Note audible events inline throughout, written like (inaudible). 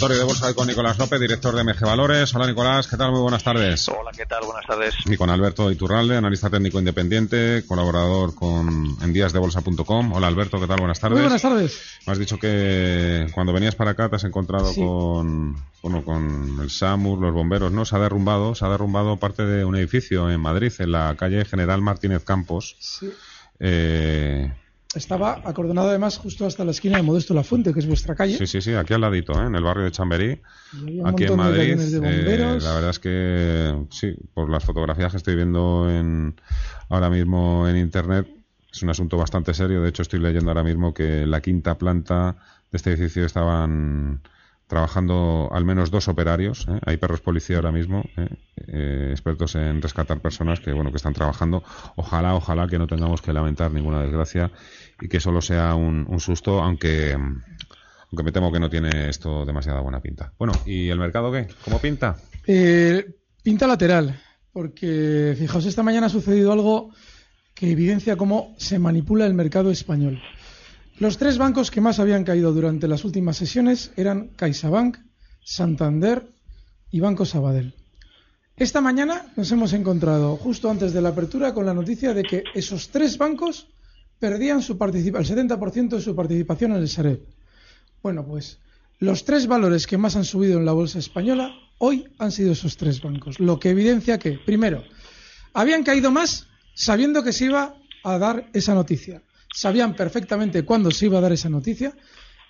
Consultorio de Bolsa con Nicolás López, director de MG Valores. Hola Nicolás, ¿qué tal? Muy buenas tardes. Hola, ¿qué tal? Buenas tardes. Y con Alberto Iturralde, analista técnico independiente, colaborador con en díasdebolsa.com. Hola Alberto, ¿qué tal? Buenas tardes. Muy buenas tardes. Me has dicho que cuando venías para acá te has encontrado con, bueno, con el SAMUR, los bomberos, ¿no? Se ha derrumbado, se ha derrumbado parte de un edificio en Madrid, en la calle General Martínez Campos. Sí. Eh, Estaba acordonado además justo hasta la esquina de Modesto La Fuente, que es vuestra calle. Sí, sí, sí, aquí al ladito, ¿eh? en el barrio de Chamberí. Aquí en Madrid, eh, la verdad es que sí, por las fotografías que estoy viendo en, ahora mismo en internet, es un asunto bastante serio. De hecho, estoy leyendo ahora mismo que la quinta planta de este edificio estaban trabajando al menos dos operarios. ¿eh? Hay perros policía ahora mismo, ¿eh? Eh, expertos en rescatar personas que bueno que están trabajando. Ojalá, ojalá que no tengamos que lamentar ninguna desgracia y que solo sea un, un susto, aunque aunque me temo que no tiene esto demasiada buena pinta. Bueno, ¿y el mercado qué? ¿Cómo pinta? Eh, pinta lateral, porque fijaos, esta mañana ha sucedido algo que evidencia cómo se manipula el mercado español. Los tres bancos que más habían caído durante las últimas sesiones eran CaixaBank, Santander y Banco Sabadell. Esta mañana nos hemos encontrado justo antes de la apertura con la noticia de que esos tres bancos perdían su el 70% de su participación en el Sareb. Bueno, pues los tres valores que más han subido en la bolsa española hoy han sido esos tres bancos, lo que evidencia que, primero, habían caído más sabiendo que se iba a dar esa noticia. Sabían perfectamente cuándo se iba a dar esa noticia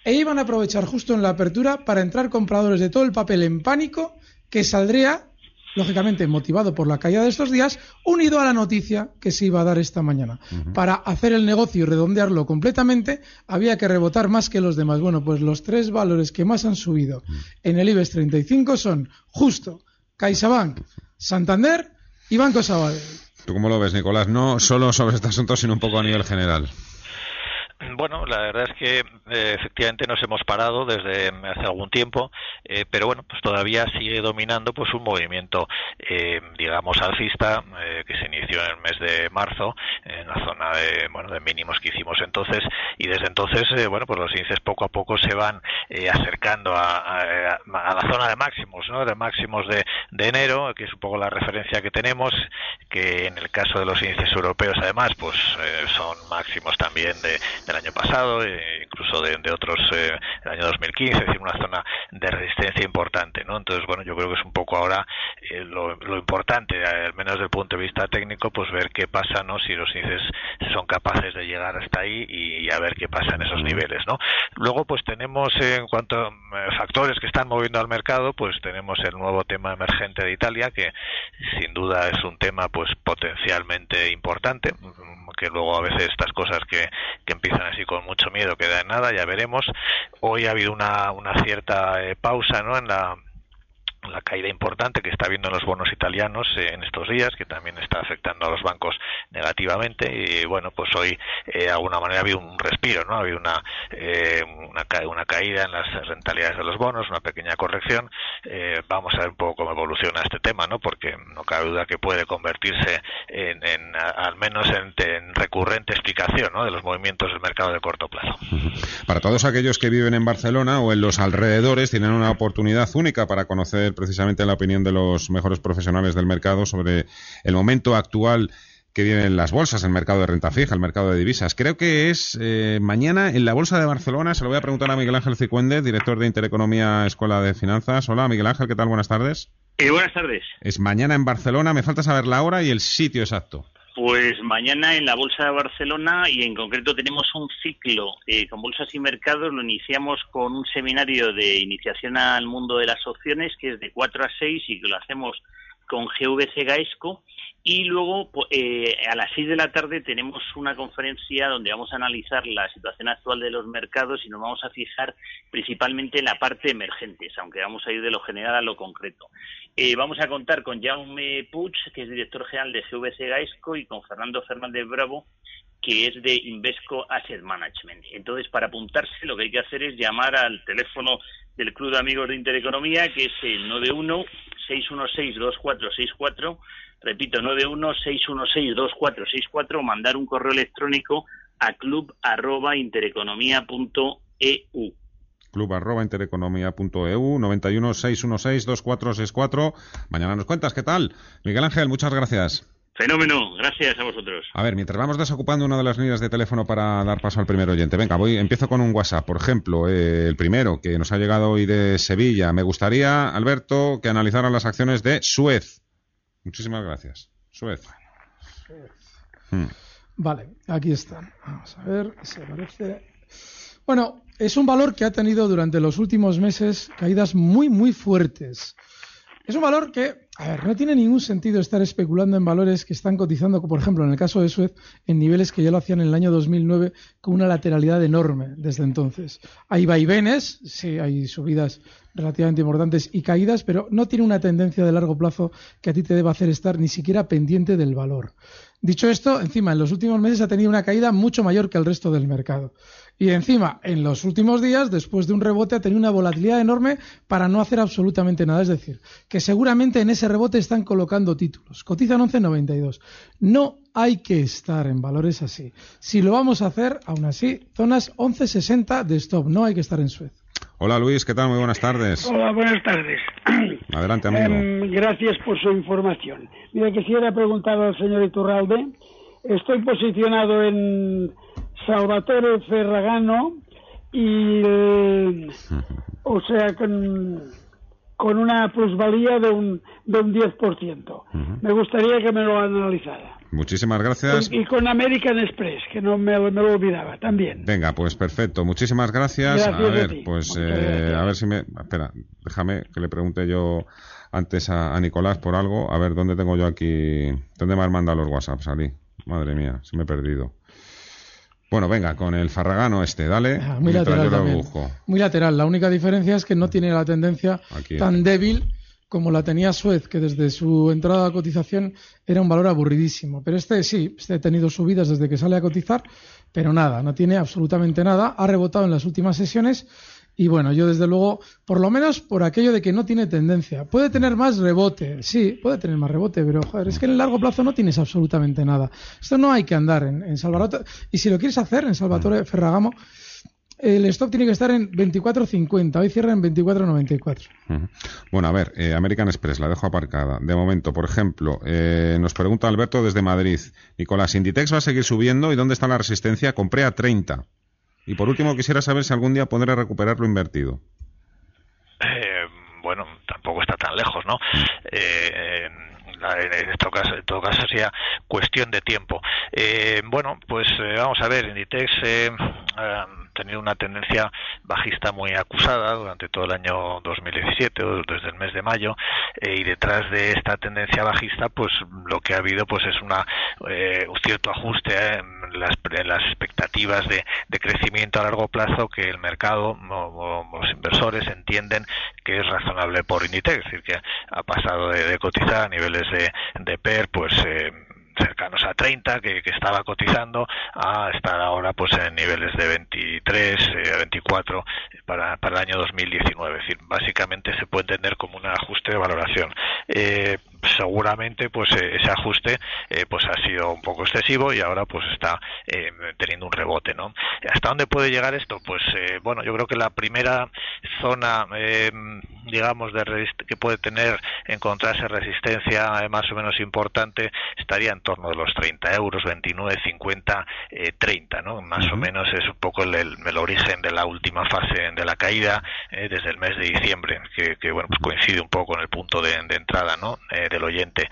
e iban a aprovechar justo en la apertura para entrar compradores de todo el papel en pánico que saldría, lógicamente motivado por la caída de estos días, unido a la noticia que se iba a dar esta mañana. Para hacer el negocio y redondearlo completamente, había que rebotar más que los demás. Bueno, pues los tres valores que más han subido en el IBEX 35 son justo CaixaBank, Santander y Banco Sabadell. ¿Tú cómo lo ves, Nicolás? No solo sobre este asunto, sino un poco a nivel general. Bueno, la verdad es que eh, efectivamente nos hemos parado desde hace algún tiempo, eh, pero bueno, pues todavía sigue dominando pues un movimiento, eh, digamos, alcista eh, que se inició en el mes de marzo en la zona de, bueno, de mínimos que hicimos entonces y desde entonces, eh, bueno, pues los índices poco a poco se van eh, acercando a, a- a la zona de máximos, ¿no? De máximos de, de enero, que es un poco la referencia que tenemos, que en el caso de los índices europeos además, pues son máximos también de, del año pasado, eh, incluso de, de otros eh, del año 2015, es decir, una zona de resistencia importante, ¿no? Entonces, bueno, yo creo que es un poco ahora eh, lo, lo importante, al menos desde el punto de vista técnico, pues ver qué pasa, ¿no? Si los índices son capaces de llegar hasta ahí y, y a ver qué pasa en esos niveles, ¿no? Luego, pues tenemos eh, en cuanto a eh, factores que están moviendo al mercado, pues tenemos el nuevo tema emergente de Italia, que sin duda es un tema pues potencialmente importante, que luego a veces estas cosas que, que empiezan así con mucho miedo quedan en nada, ya veremos. Hoy ha habido una, una cierta eh, pausa ¿no? en la la caída importante que está habiendo en los bonos italianos eh, en estos días, que también está afectando a los bancos negativamente. Y bueno, pues hoy eh, de alguna manera ha habido un respiro, ¿no? Ha habido una, eh, una, una, caída en las rentabilidades de los bonos, una pequeña corrección. vamos a ver un poco cómo evoluciona este tema, ¿no? Porque no cabe duda que puede convertirse en, en al menos en, en, recurrente explicación, ¿no? De los movimientos del mercado de corto plazo. Para todos aquellos que viven en Barcelona o en los alrededores, tienen una oportunidad única para conocer precisamente la opinión de los mejores profesionales del mercado sobre el momento actual que viven las bolsas, el mercado de renta fija, el mercado de divisas. Creo que es eh, mañana en la Bolsa de Barcelona. Se lo voy a preguntar a Miguel Ángel Cicuende, director de Intereconomía Escuela de Finanzas. Hola, Miguel Ángel, ¿qué tal? Buenas tardes. Eh, buenas tardes. Es mañana en Barcelona. Me falta saber la hora y el sitio exacto. Pues mañana en la Bolsa de Barcelona y en concreto tenemos un ciclo eh, con bolsas y mercados. Lo iniciamos con un seminario de iniciación al mundo de las opciones que es de 4 a 6 y que lo hacemos con GVC Gaesco y luego eh, a las 6 de la tarde tenemos una conferencia donde vamos a analizar la situación actual de los mercados y nos vamos a fijar principalmente en la parte emergentes, aunque vamos a ir de lo general a lo concreto. Eh, vamos a contar con Jaume Puig, que es director general de GVC Gaesco, y con Fernando Fernández Bravo, que es de Invesco Asset Management. Entonces, para apuntarse, lo que hay que hacer es llamar al teléfono del Club de Amigos de Intereconomía, que es el 91-616-2464, repito, 91-616-2464, mandar un correo electrónico a club.intereconomía.eu club arroba intereconomía.eu 91 616 2464 mañana nos cuentas qué tal Miguel Ángel muchas gracias Fenómeno, gracias a vosotros. A ver, mientras vamos desocupando una de las líneas de teléfono para dar paso al primer oyente, venga, voy, empiezo con un WhatsApp. Por ejemplo, eh, el primero que nos ha llegado hoy de Sevilla. Me gustaría, Alberto, que analizaran las acciones de Suez. Muchísimas gracias. Suez. Hmm. Vale, aquí están. Vamos a ver, se parece. Bueno, es un valor que ha tenido durante los últimos meses caídas muy, muy fuertes. Es un valor que, a ver, no tiene ningún sentido estar especulando en valores que están cotizando, por ejemplo, en el caso de Suez, en niveles que ya lo hacían en el año 2009 con una lateralidad enorme desde entonces. Hay vaivenes, sí, hay subidas relativamente importantes y caídas, pero no tiene una tendencia de largo plazo que a ti te deba hacer estar ni siquiera pendiente del valor. Dicho esto, encima, en los últimos meses ha tenido una caída mucho mayor que el resto del mercado. Y encima, en los últimos días, después de un rebote, ha tenido una volatilidad enorme para no hacer absolutamente nada. Es decir, que seguramente en ese rebote están colocando títulos. Cotizan 11.92. No hay que estar en valores así. Si lo vamos a hacer, aún así, zonas 11.60 de stop. No hay que estar en Suez. Hola Luis, ¿qué tal? Muy buenas tardes. Hola, buenas tardes. (clears throat) Adelante, amigo. Em, gracias por su información. Mira, quisiera preguntar al señor Iturralde. Estoy posicionado en Salvatore Ferragano y, o sea, con, con una plusvalía de un, de un 10%. Me gustaría que me lo analizara. Muchísimas gracias. Y, con American Express, que no me, me, lo olvidaba también. Venga, pues perfecto. Muchísimas gracias. a ver, pues eh, a ver si me. Espera, déjame que le pregunte yo antes a, Nicolás por algo. A ver, ¿dónde tengo yo aquí? ¿Dónde me han mandado los WhatsApp? Salí. Madre mía, se me he perdido. Bueno, venga, con el Farragano este, dale. Ah, muy lateral Muy lateral. La única diferencia es que no tiene la tendencia tan débil como la tenía Suez, que desde su entrada a cotización era un valor aburridísimo. Pero este sí, este ha tenido subidas desde que sale a cotizar, pero nada, no tiene absolutamente nada. Ha rebotado en las últimas sesiones y bueno, yo desde luego, por lo menos por aquello de que no tiene tendencia. Puede tener más rebote, sí, puede tener más rebote, pero joder, es que en el largo plazo no tienes absolutamente nada. Esto no hay que andar en, en. Y si lo quieres hacer en Salvatore Ferragamo, el stop tiene que estar en 24.50. Hoy cierra en 24.94. Bueno, a ver, eh, American Express, la dejo aparcada. De momento, por ejemplo, eh, nos pregunta Alberto desde Madrid. Nicolás, ¿Inditex va a seguir subiendo y dónde está la resistencia? Compré a 30. Y por último, quisiera saber si algún día podré recuperar lo invertido. Eh, bueno, tampoco está tan lejos, ¿no? Eh, en, caso, en todo caso sería cuestión de tiempo. Eh, bueno, pues vamos a ver, Inditex ha tenido una tendencia bajista muy acusada durante todo el año 2017 o desde el mes de mayo y detrás de esta tendencia bajista pues lo que ha habido pues es una un cierto ajuste en las, en las expectativas perspectivas de, crecimiento a largo plazo que el mercado los inversores entienden que es razonable por Inditex, es decir, que ha pasado de, cotizar a niveles de, de PER, pues eh, cercanos a 30 que, estaba cotizando a estar ahora pues en niveles de 23 eh, 24 para, para el año 2019 es decir básicamente se puede entender como un ajuste de valoración. Eh, seguramente pues eh, ese ajuste eh, pues ha sido un poco excesivo y ahora pues está eh, teniendo un rebote no hasta dónde puede llegar esto pues bueno yo creo que la primera zona digamos de que puede tener encontrarse resistencia más o menos importante estaría en torno de los 30 euros 29 50 30 no más o menos es un poco el, el, origen de la última fase de la caída desde el mes de diciembre que, bueno pues coincide un poco en el punto de, de entrada no del oyente.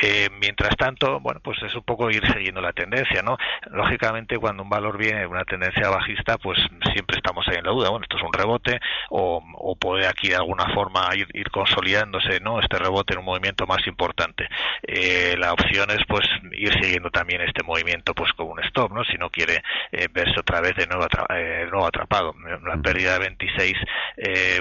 Eh, mientras tanto, bueno, pues es un poco ir siguiendo la tendencia, ¿no? Lógicamente, cuando un valor viene una tendencia bajista, pues siempre estamos ahí en la duda, bueno, esto es un rebote o, puede aquí de alguna forma ir, ir, consolidándose, ¿no? Este rebote en un movimiento más importante. Eh, la opción es, pues, ir siguiendo también este movimiento, pues, como un stop, ¿no? Si no quiere eh, verse otra vez de nuevo, nuevo atrapado. La pérdida de 26,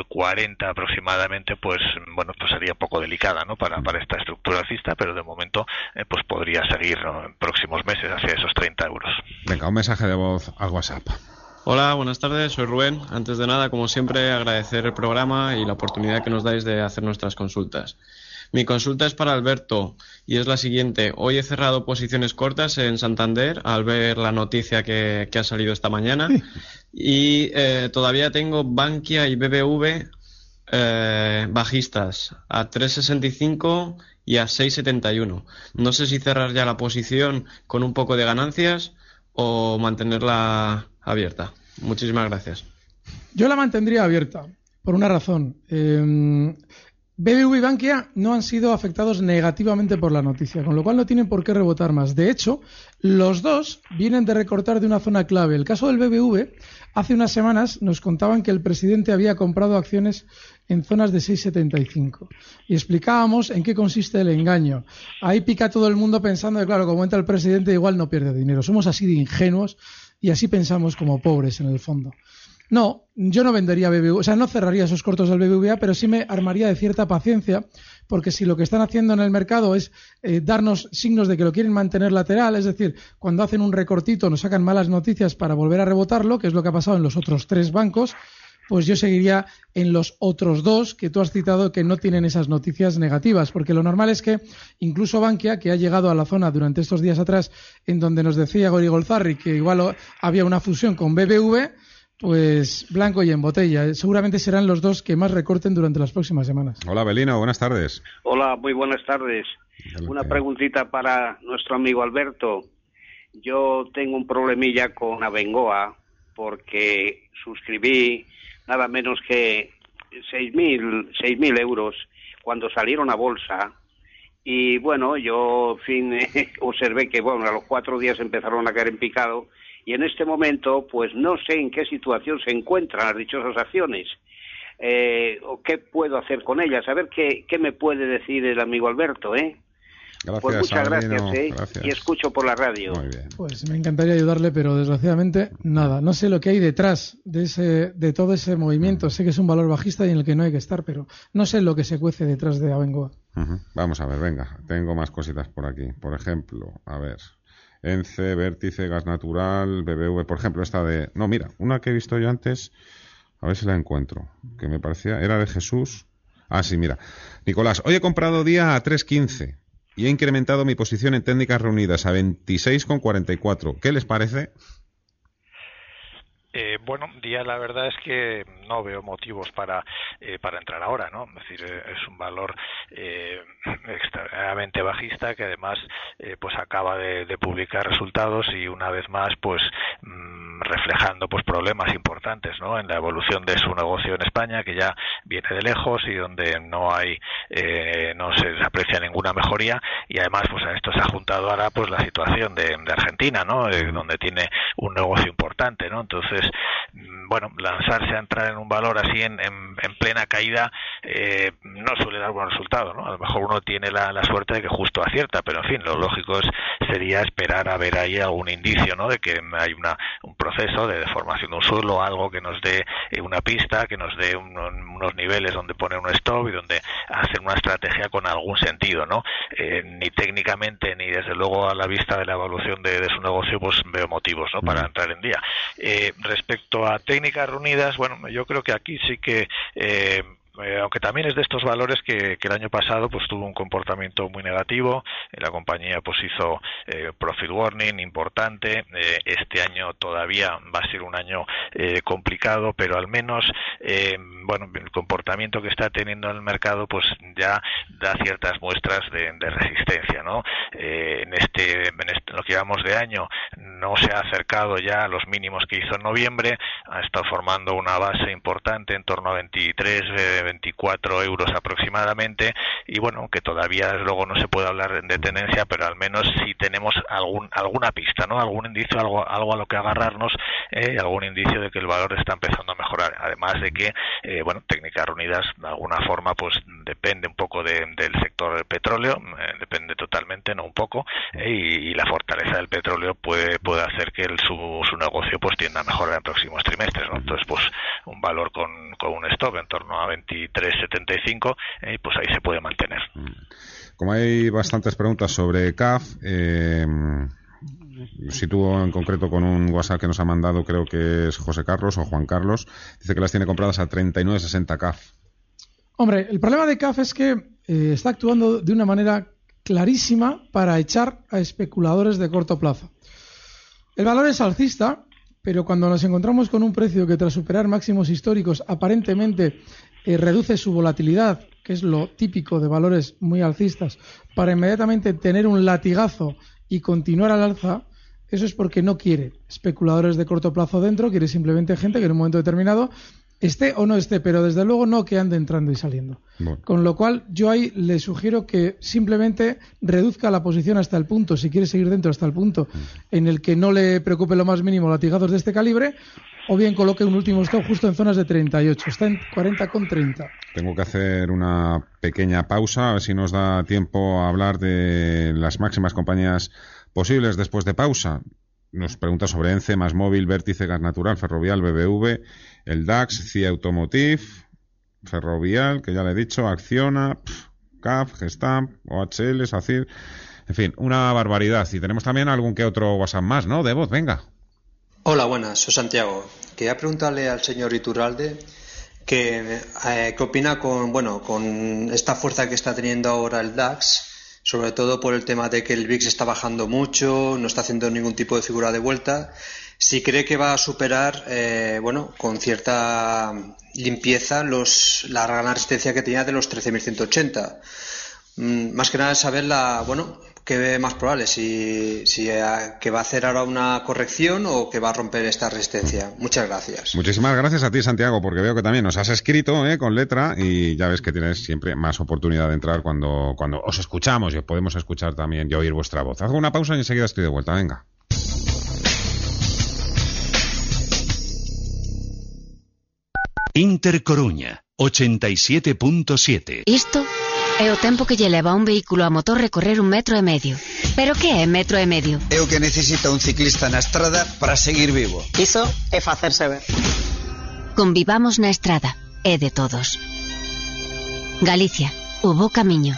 40 aproximadamente, pues, bueno, pues sería un poco delicada, ¿no? Para, para esta estructura alcista, pero de momento eh, pues podría seguir en próximos meses hacia esos 30 euros. Venga, un mensaje de voz al WhatsApp. Hola, buenas tardes, soy Rubén. Antes de nada, como siempre, agradecer el programa y la oportunidad que nos dais de hacer nuestras consultas. Mi consulta es para Alberto y es la siguiente. Hoy he cerrado posiciones cortas en Santander al ver la noticia que, ha salido esta mañana (laughs) y eh, todavía tengo Bankia y BBV eh, bajistas a 3.65 y a 6.71. No sé si cerrar ya la posición con un poco de ganancias o mantenerla abierta. Muchísimas gracias. Yo la mantendría abierta por una razón. Eh, BBV y Bankia no han sido afectados negativamente por la noticia, con lo cual no tienen por qué rebotar más. De hecho, los dos vienen de recortar de una zona clave. El caso del BBV, hace unas semanas nos contaban que el presidente había comprado acciones en zonas de 6,75 y explicábamos en qué consiste el engaño. Ahí pica todo el mundo pensando que, claro, como entra el presidente, igual no pierde dinero. Somos así de ingenuos y así pensamos como pobres en el fondo. No, yo no vendería BBVA, o sea, no cerraría esos cortos del BBVA, pero sí me armaría de cierta paciencia, porque si lo que están haciendo en el mercado es eh, darnos signos de que lo quieren mantener lateral, es decir, cuando hacen un recortito nos sacan malas noticias para volver a rebotarlo, que es lo que ha pasado en los otros tres bancos, pues yo seguiría en los otros dos que tú has citado que no tienen esas noticias negativas, porque lo normal es que incluso Bankia, que ha llegado a la zona durante estos días atrás, en donde nos decía Gori Golzarri que igual había una fusión con BBV, pues blanco y en botella. Seguramente serán los dos que más recorten durante las próximas semanas. Hola, Belino, buenas tardes. Hola, muy buenas tardes. Una preguntita para nuestro amigo Alberto. Yo tengo un problemilla con Abengoa porque suscribí nada menos que 6.000 mil euros cuando salieron a bolsa y bueno, yo fin (laughs) observé que bueno, a los cuatro días empezaron a caer en picado y en este momento pues no sé en qué situación se encuentran las dichosas acciones eh, o qué puedo hacer con ellas. A ver qué, qué me puede decir el amigo Alberto, ¿eh? Gracias, pues muchas gracias, ¿eh? y escucho por la radio. Pues me encantaría ayudarle, pero desgraciadamente nada. No sé lo que hay detrás de, ese, de todo ese movimiento. Sé que es un valor bajista y en el que no hay que estar, pero no sé lo que se cuece detrás de Abengoa. Vamos a ver, venga. Tengo más cositas por aquí. Por ejemplo, a ver. ENCE, Vértice, Gas Natural, BBV, por ejemplo, esta de... No, mira, una que he visto yo antes, a ver si la encuentro, que me parecía, era de Jesús. Ah, sí, mira. Nicolás, hoy he comprado día a 3.15 y he incrementado mi posición en técnicas reunidas a 26,44. ¿Qué les parece? Eh, bueno, día la verdad es que no veo motivos para, eh, para entrar ahora, ¿no? Es decir, eh, es un valor eh, extremadamente bajista que además eh, pues acaba de, publicar resultados y una vez más pues mmm, reflejando pues problemas importantes, ¿no? En la evolución de su negocio en España que ya viene de lejos y donde no hay no se aprecia ninguna mejoría y además pues a esto se ha juntado ahora pues la situación de, de Argentina, ¿no? donde tiene un negocio importante, ¿no? Entonces mm, bueno, lanzarse a entrar en un valor así en, en, en plena caída eh, no suele dar buen resultado, ¿no? A lo mejor uno tiene la, la, suerte de que justo acierta, pero en fin, lo lógico es, sería esperar a ver ahí algún indicio, ¿no? De que hay una, un proceso de deformación de un suelo, algo que nos dé eh, una pista, que nos dé unos niveles donde poner un stop y donde hacer una estrategia con algún sentido, ¿no? Eh, ni técnicamente ni desde luego a la vista de la evolución de, su negocio, pues veo motivos, ¿no? Para entrar en día. Respecto a técnicas reunidas, bueno, yo creo que aquí sí que eh, aunque también es de estos valores que, el año pasado pues tuvo un comportamiento muy negativo. La compañía pues hizo eh, profit warning importante. Eh, este año todavía va a ser un año complicado pero al menos bueno el comportamiento que está teniendo el mercado pues ya da ciertas muestras de, resistencia no en este en este, lo que llevamos de año no se ha acercado ya a los mínimos que hizo en noviembre. Ha estado formando una base importante en torno a 23 24 euros aproximadamente y bueno, que todavía luego no se puede hablar de tendencia, pero al menos si tenemos algún, alguna pista, ¿no? Algún indicio, algo, algo a lo que agarrarnos, eh, algún indicio de que el valor está empezando a mejorar. Además de que, eh, bueno, técnicas reunidas de alguna forma pues depende un poco del sector del petróleo, eh, depende totalmente, no un poco, y, la fortaleza del petróleo puede, puede hacer que su, su negocio pues tienda a mejorar en próximos trimestres. Entonces, pues un valor con, con un stop en torno a 20 23.75, eh, pues ahí se puede mantener. Mm. Como hay bastantes preguntas sobre CAF, eh, sitúo en concreto con un WhatsApp que nos ha mandado, creo que es José Carlos o Juan Carlos, dice que las tiene compradas a 39.60 CAF. Hombre, el problema de CAF es que eh, está actuando de una manera clarísima para echar a especuladores de corto plazo. El valor es alcista, pero cuando nos encontramos con un precio que tras superar máximos históricos aparentemente reduce su volatilidad, que es lo típico de valores muy alcistas, para inmediatamente tener un latigazo y continuar al alza, eso es porque no quiere especuladores de corto plazo dentro, quiere simplemente gente que en un momento determinado esté o no esté, pero desde luego no que ande entrando y saliendo. Con lo cual, yo ahí le sugiero que simplemente reduzca la posición hasta el punto, si quiere seguir dentro, hasta el punto mm. en el que no le preocupe lo más mínimo latigazos de este calibre, o bien coloque un último stop justo en zonas de 38. Está en 40 con 30. Tengo que hacer una pequeña pausa, a ver si nos da tiempo a hablar de las máximas compañías posibles después de pausa. Nos pregunta sobre ENCE, Más Móvil, Vértice, Gas Natural, Ferrovial, BBV, el DAX, CIA Automotive, Ferrovial, que ya le he dicho, Acciona, CAF, Gestamp, OHL, SACIR. En fin, una barbaridad. Y tenemos también algún que otro WhatsApp más, ¿no? De voz, venga. Hola, buenas, soy Santiago. Quería preguntarle al señor Iturralde qué, eh, qué opina con, bueno, con esta fuerza que está teniendo ahora el DAX, sobre todo por el tema de que el VIX está bajando mucho, no está haciendo ningún tipo de figura de vuelta. Si cree que va a superar, eh, bueno, con cierta limpieza los, la gran resistencia que tenía de los 13.180. Mm, más que nada saber la, bueno, ¿Qué ve más probable? Si, si eh, que va a hacer ahora una corrección o que va a romper esta resistencia. Muchas gracias. Muchísimas gracias a ti, Santiago, porque veo que también nos has escrito eh, con letra y ya ves que tienes siempre más oportunidad de entrar cuando, cuando os escuchamos y podemos escuchar también y oír vuestra voz. Hago una pausa y enseguida estoy de vuelta. Venga. Inter Coruña, 87.7. Isto é o tempo que lle leva a un vehículo a motor recorrer un metro e medio. Pero que é metro e medio? É o que necesita un ciclista na estrada para seguir vivo. Iso é facerse ver. Convivamos na estrada, é de todos. Galicia, o bo camiño.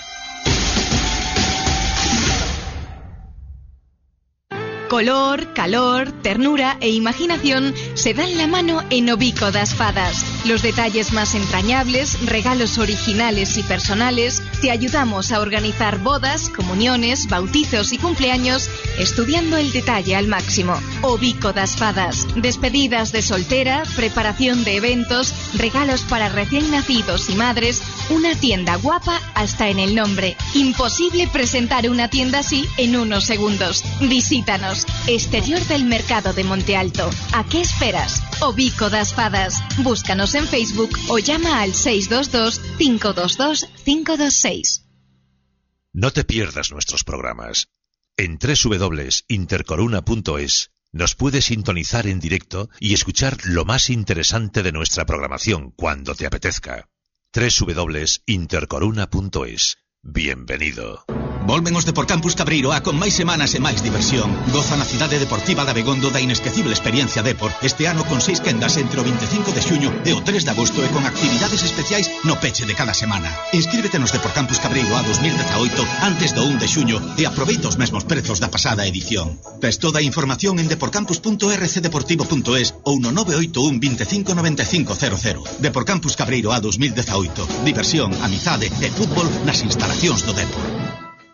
Color, calor, ternura e imaginación se dan la mano en Obico das Fadas. Los detalles más entrañables, regalos originales y personales, te ayudamos a organizar bodas, comuniones, bautizos y cumpleaños estudiando el detalle al máximo. Obico das Fadas. Despedidas de soltera, preparación de eventos, regalos para recién nacidos y madres, una tienda guapa hasta en el nombre. Imposible presentar una tienda así en unos segundos. Visítanos. Exterior del Mercado de Monte Alto. ¿A qué esperas? Obico das Fadas. Búscanos en Facebook o llama al 622-522-526. No te pierdas nuestros programas. En www.intercoruna.es nos puedes sintonizar en directo y escuchar lo más interesante de nuestra programación cuando te apetezca www.intercoruna.es. Bienvenido. Volven os Deporcampus Cabreiro a con máis semanas e máis diversión. Goza na cidade deportiva da Begondo da inesquecible experiencia Depor. Este ano con seis quendas entre o 25 de xuño e o 3 de agosto e con actividades especiais no peche de cada semana. Inscríbete nos Deporcampus Cabreiro a 2018 antes do 1 de xuño e aproveita os mesmos prezos da pasada edición. Ves toda a información en deporcampus.rcdeportivo.es ou no 981 25 95 00. Deporcampus Cabreiro a 2018. Diversión, amizade e fútbol nas instalacións do Depor.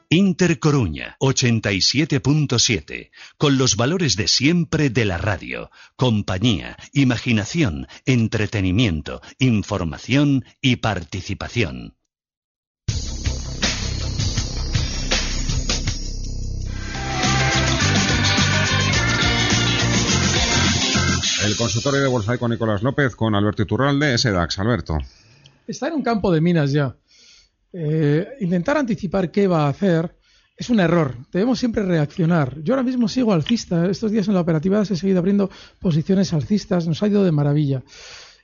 Inter Coruña 87.7, con los valores de siempre de la radio, compañía, imaginación, entretenimiento, información y participación. El consultorio de Bolsa con Nicolás López, con Alberto Iturralde, SDAX. Alberto. Está en un campo de minas ya. Eh, intentar anticipar qué va a hacer es un error. Debemos siempre reaccionar. Yo ahora mismo sigo alcista. Estos días en la operativa se he seguido abriendo posiciones alcistas. Nos ha ido de maravilla.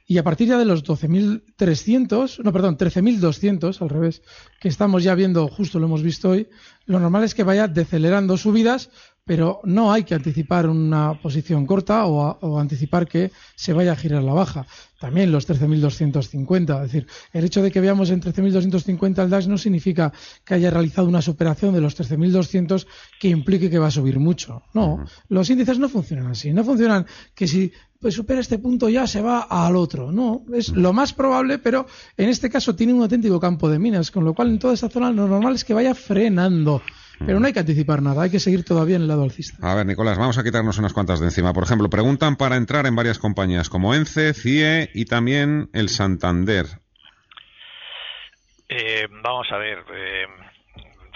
Y a partir ya de los 12.300, no, perdón, 13.200, al revés, que estamos ya viendo, justo lo hemos visto hoy, lo normal es que vaya decelerando subidas pero no hay que anticipar una posición corta o, anticipar que se vaya a girar la baja. También los 13.250, es decir, el hecho de que veamos en 13.250 el DAX no significa que haya realizado una superación de los 13.200 que implique que va a subir mucho. No, los índices no funcionan así, no funcionan que si pues supera este punto ya se va al otro. No, es lo más probable, pero en este caso tiene un auténtico campo de minas, con lo cual en toda esta zona lo normal es que vaya frenando. Pero no hay que anticipar nada, hay que seguir todavía en el lado alcista. A ver, Nicolás, vamos a quitarnos unas cuantas de encima. Por ejemplo, preguntan para entrar en varias compañías como ENCE, CIE y también el Santander. Eh, vamos a ver. Eh,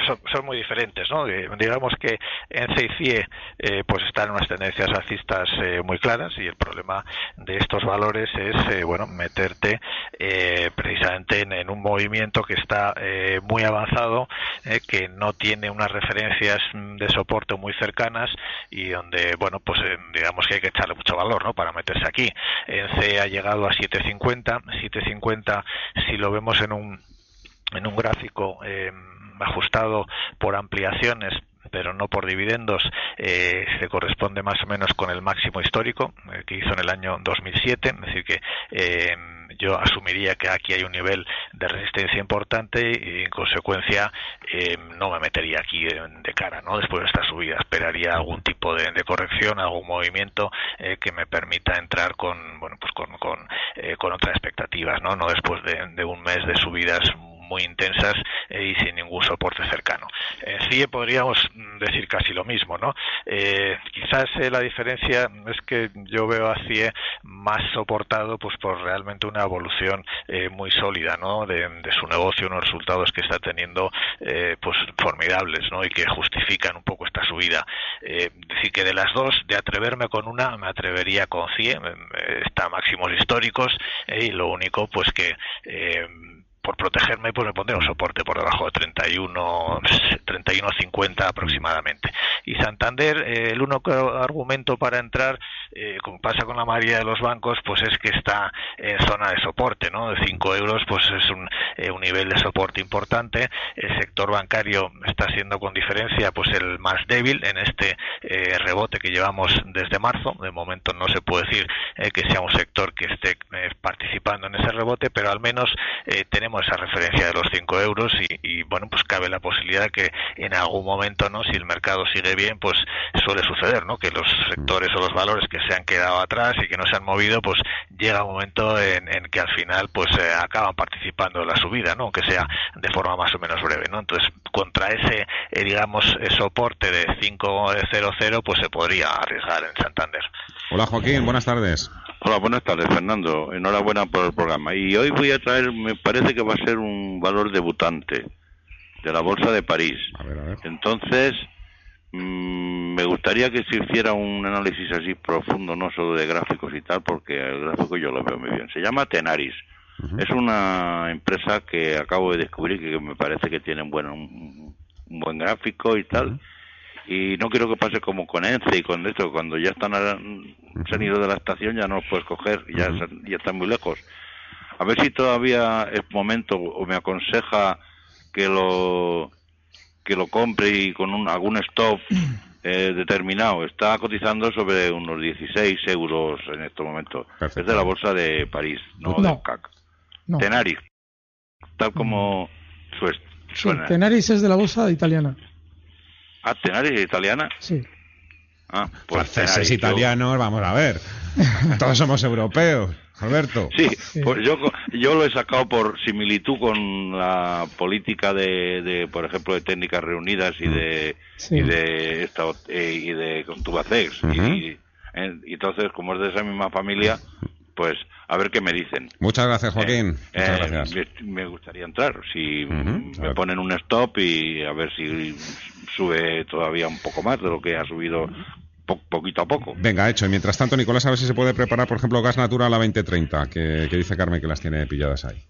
son, muy diferentes, ¿no? digamos que en CICIE eh, pues están unas tendencias alcistas eh, muy claras y el problema de estos valores es, eh, bueno, meterte eh, precisamente en, un movimiento que está muy avanzado, que no tiene unas referencias de soporte muy cercanas y donde, bueno, pues digamos que hay que echarle mucho valor, ¿no? Para meterse aquí. En C ha llegado a 750, 750 si lo vemos en un en un gráfico eh, ajustado por ampliaciones pero no por dividendos, eh, se corresponde más o menos con el máximo histórico eh, que hizo en el año 2007. Es decir, que eh, yo asumiría que aquí hay un nivel de resistencia importante y, en consecuencia, no me metería aquí de, cara, ¿no? Después de esta subida, esperaría algún tipo de, corrección, algún movimiento que me permita entrar con, bueno, pues con, con, con otras expectativas, ¿no? No después de, de un mes de subidas muy intensas eh, y sin ningún soporte cercano. En CIE podríamos decir casi lo mismo, ¿no? Eh, quizás eh, la diferencia es que yo veo a CIE más soportado pues por realmente una evolución muy sólida, ¿no? De, su negocio, unos resultados que está teniendo pues formidables, ¿no? Y que justifican un poco esta subida. decir que de las dos, de atreverme con una, me atrevería con CIE, está a máximos históricos y lo único pues que por protegerme, pues me pondré un soporte por debajo de 31, 31.50 (laughs) aproximadamente. Y Santander, eh, el único argumento para entrar, eh, como pasa con la mayoría de los bancos, pues es que está en zona de soporte, ¿no? De 5 euros, pues es un, eh, un nivel de soporte importante. El sector bancario está siendo con diferencia, pues el más débil en este rebote que llevamos desde marzo. De momento no se puede decir que sea un sector que esté participando en ese rebote, pero al menos tenemos esa referencia de los 5 euros y, bueno, pues cabe la posibilidad que en algún momento, ¿no? Si el mercado sigue bien, pues suele suceder, ¿no? Que los sectores o los valores que se han quedado atrás y que no se han movido, pues llega un momento en, que al final, pues eh, acaban participando en la subida, ¿no? Aunque sea de forma más o menos breve, ¿no? Entonces, contra ese, eh, digamos, eh, soporte de 5.00, pues se podría arriesgar en Santander. Hola Joaquín, buenas tardes. Hola, buenas tardes, Fernando. Enhorabuena por el programa. Y hoy voy a traer, me parece que va a ser un valor debutante de la Bolsa de París. Entonces, mm, me gustaría que se hiciera un análisis así profundo, no solo de gráficos y tal, porque el gráfico yo lo veo muy bien. Se llama Tenaris. Es una empresa que acabo de descubrir que me parece que tiene bueno, un, buen gráfico y tal y no quiero que pase como con ENCE y con esto, cuando ya están se han ido de la estación ya no los puedes coger, ya, ya están muy lejos. A ver si todavía es momento o me aconseja que lo que lo compre y con un, algún stop eh, determinado está cotizando sobre unos 16 euros en estos momentos. Es de la bolsa de París, no, de CAC. Tenaris, tal como suena. Tenaris es de la bolsa italiana. Ah, Tenaris italiana. Sí. Ah, pues Franceses italianos, vamos a ver. Todos somos europeos. Alberto. Sí, pues yo, yo lo he sacado por similitud con la política de, de por ejemplo, de técnicas reunidas y de y de esta, eh, y de Contubacex. y, entonces, como es de esa misma familia, pues a ver qué me dicen. Muchas gracias, Joaquín. Eh, Muchas eh, gracias. Me, gustaría entrar, si me ponen un stop y a ver si sube todavía un poco más de lo que ha subido poquito a poco. Venga, hecho. Y mientras tanto, Nicolás, a ver si se puede preparar, por ejemplo, gas natural a 2030, que, que dice Carmen que las tiene pilladas ahí.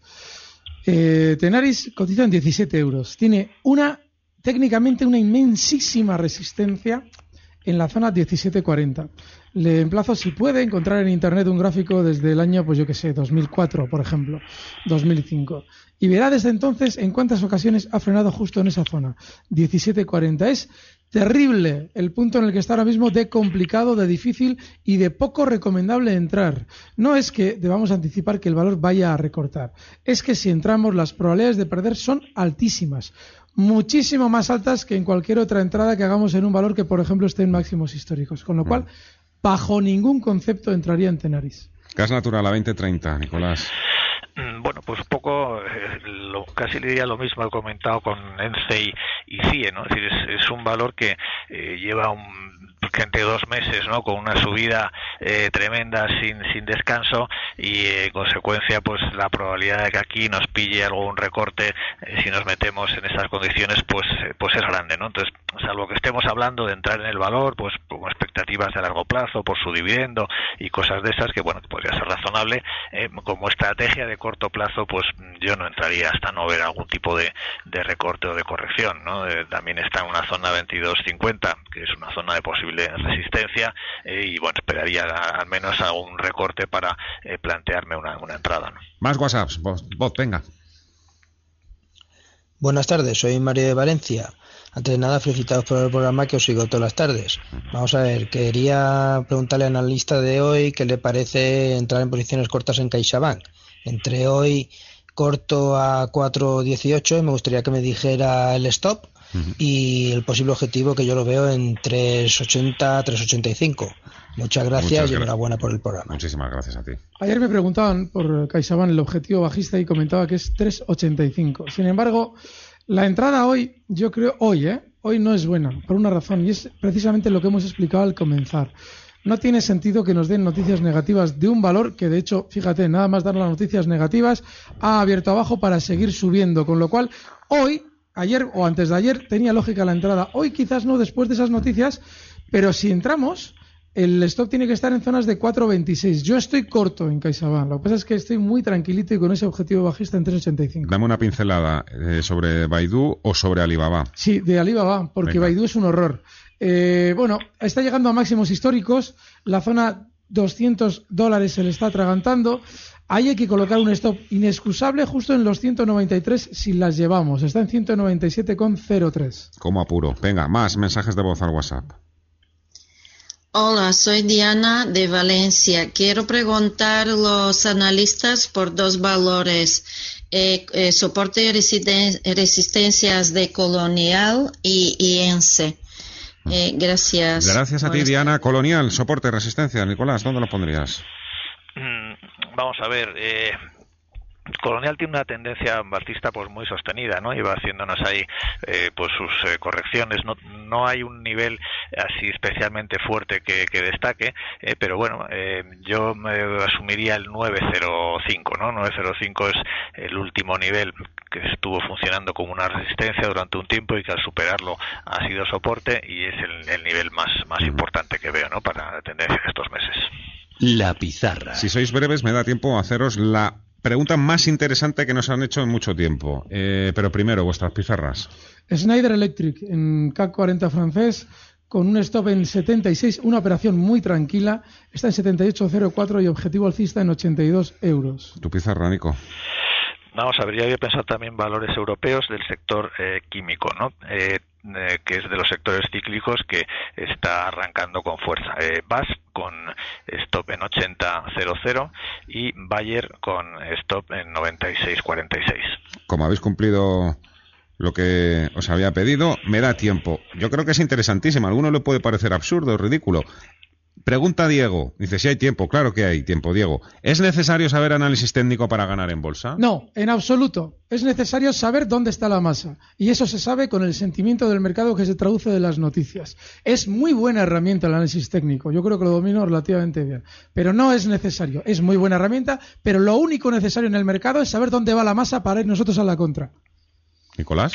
Eh, Tenaris cotiza en 17 euros. Tiene una, técnicamente, una inmensísima resistencia en la zona 1740. Le emplazo, si puede, encontrar en internet un gráfico desde el año, pues yo que sé, 2004, por ejemplo, 2005. Y verá desde entonces en cuántas ocasiones ha frenado justo en esa zona. 1740. Es terrible el punto en el que está ahora mismo de complicado, de difícil y de poco recomendable entrar. No es que debamos anticipar que el valor vaya a recortar. Es que si entramos las probabilidades de perder son altísimas muchísimo más altas que en cualquier otra entrada que hagamos en un valor que, por ejemplo, esté en máximos históricos. Con lo cual, bajo ningún concepto entraría en Tenaris. Gas natural a 2030, Nicolás. Mm, bueno, pues un poco, eh, lo, casi le diría lo mismo he comentado con ENCE y, CIE, ¿no? Es decir, es, un valor que eh, lleva un entre dos meses, ¿no? Con una subida eh, tremenda sin, sin descanso y en consecuencia, pues la probabilidad de que aquí nos pille algún recorte si nos metemos en esas condiciones, pues, pues es grande, ¿no? Entonces, salvo que estemos hablando de entrar en el valor, pues con expectativas de largo plazo, por su dividendo y cosas de esas que, bueno, podría ser razonable, como estrategia de corto plazo, pues yo no entraría hasta no ver algún tipo de, de recorte o de corrección. ¿no? Eh, también está en una zona 22.50, que es una zona de posible resistencia, eh, y bueno, esperaría al menos algún recorte para eh, plantearme una, una entrada. ¿no? Más WhatsApps, vos, venga. Buenas tardes, soy Mario de Valencia. Antes de nada, felicitados por el programa que os sigo todas las tardes. Vamos a ver, quería preguntarle al analista de hoy qué le parece entrar en posiciones cortas en CaixaBank. Entre hoy corto a 4.18 y me gustaría que me dijera el stop y el posible objetivo que yo lo veo en 3.80, 3.85. Muchas gracias y enhorabuena por el programa. Muchísimas gracias a ti. Ayer me preguntaban por CaixaBank el objetivo bajista y comentaba que es 3.85. Sin embargo, la entrada hoy, yo creo, hoy, ¿eh? Hoy no es buena, por una razón, y es precisamente lo que hemos explicado al comenzar. No tiene sentido que nos den noticias negativas de un valor que, de hecho, fíjate, nada más dar las noticias negativas, ha abierto abajo para seguir subiendo. Con lo cual, hoy, ayer o antes de ayer, tenía lógica la entrada. Hoy quizás no después de esas noticias, pero si entramos, el stock tiene que estar en zonas de 4.26. Yo estoy corto en CaixaBank. Lo que pasa es que estoy muy tranquilito y con ese objetivo bajista en 3.85. Dame una pincelada eh, sobre Baidu o sobre Alibaba. Sí, de Alibaba, porque Baidu es un horror. Eh, bueno, está llegando a máximos históricos. La zona 200 dólares se le está atragantando. Hay que colocar un stop inexcusable justo en los 193 si las llevamos. Está en 197,03. Como apuro. Venga, más mensajes de voz al WhatsApp. Hola, soy Diana de Valencia. Quiero preguntar a los analistas por dos valores. Eh, eh, soporte y resistencias de Colonial y, y ENSE. Eh, gracias. Gracias a ti, Diana. Colonial, soporte, resistencia. Nicolás, ¿dónde lo pondrías? Mm, vamos a ver. Eh, Colonial tiene una tendencia bajista pues muy sostenida, ¿no? Y va haciéndonos ahí eh, pues sus eh, correcciones. No, no hay un nivel así especialmente fuerte que, destaque, eh, pero bueno, yo me asumiría el 905, ¿no? 905 es el último nivel que estuvo funcionando como una resistencia durante un tiempo y que al superarlo ha sido soporte y es el, nivel más, más importante que veo, ¿no? Para la tendencia de estos meses. La pizarra. Si sois breves, me da tiempo a haceros la pregunta más interesante que nos han hecho en mucho tiempo. Eh, pero primero, vuestras pizarras. Schneider Electric en CAC 40 francés con un stop en 76, una operación muy tranquila, está en 78.04 y objetivo alcista en 82 euros. ¿Tu pizarra, Nico? Vamos a ver, ya había pensado también valores europeos del sector eh, químico, ¿no? Eh, eh, que es de los sectores cíclicos que está arrancando con fuerza. Eh, BAS con stop en 80.00 y Bayer con stop en 96.46. Como habéis cumplido lo que os había pedido, me da tiempo. Yo creo que es interesantísimo. A alguno le puede parecer absurdo, ridículo. Pregunta Diego. Dice, si hay tiempo. Claro que hay tiempo, Diego. ¿Es necesario saber análisis técnico para ganar en bolsa? No, en absoluto. Es necesario saber dónde está la masa. Y eso se sabe con el sentimiento del mercado que se traduce de las noticias. Es muy buena herramienta el análisis técnico. Yo creo que lo domino relativamente bien. Pero no es necesario. Es muy buena herramienta, pero lo único necesario en el mercado es saber dónde va la masa para ir nosotros a la contra. Nicolás.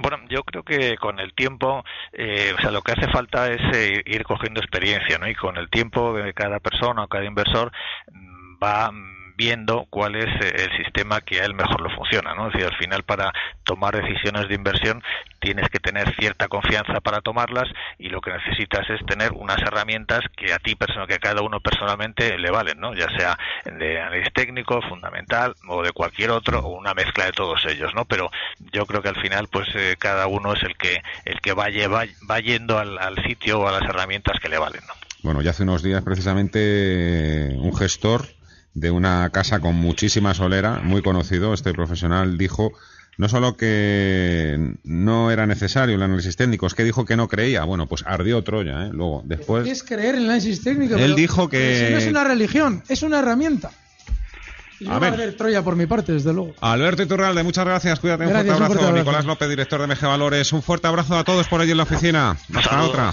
Bueno, yo creo que con el tiempo, eh, o sea, lo que hace falta es eh, ir cogiendo experiencia, ¿no? Y con el tiempo, de cada persona o cada inversor mm, va viendo cuál es eh, el sistema que a él mejor lo funciona, ¿no? Es decir, al final para tomar decisiones de inversión tienes que tener cierta confianza para tomarlas y lo que necesitas es tener unas herramientas que a ti, que a cada uno personalmente le valen, ¿no? Ya sea de análisis técnico, fundamental o de cualquier otro o una mezcla de todos ellos, ¿no? Pero yo creo que al final pues eh, cada uno es el que el que va, va yendo al, al, sitio o a las herramientas que le valen, ¿no? Bueno, ya hace unos días precisamente un gestor de una casa con muchísima solera, muy conocido, este profesional dijo no solo que no era necesario el análisis técnico, es que dijo que no creía. Bueno, pues ardió Troya, ¿eh? Luego, después... ¿Qué es creer en el análisis técnico? Él dijo que... no es una religión, es una herramienta. Y a ver. Troya por mi parte, desde luego. Alberto Iturralde, muchas gracias. Cuídate, un, fuerte abrazo. Nicolás López, director de MG Valores. Un fuerte abrazo a todos por allí en la oficina. Hasta otra.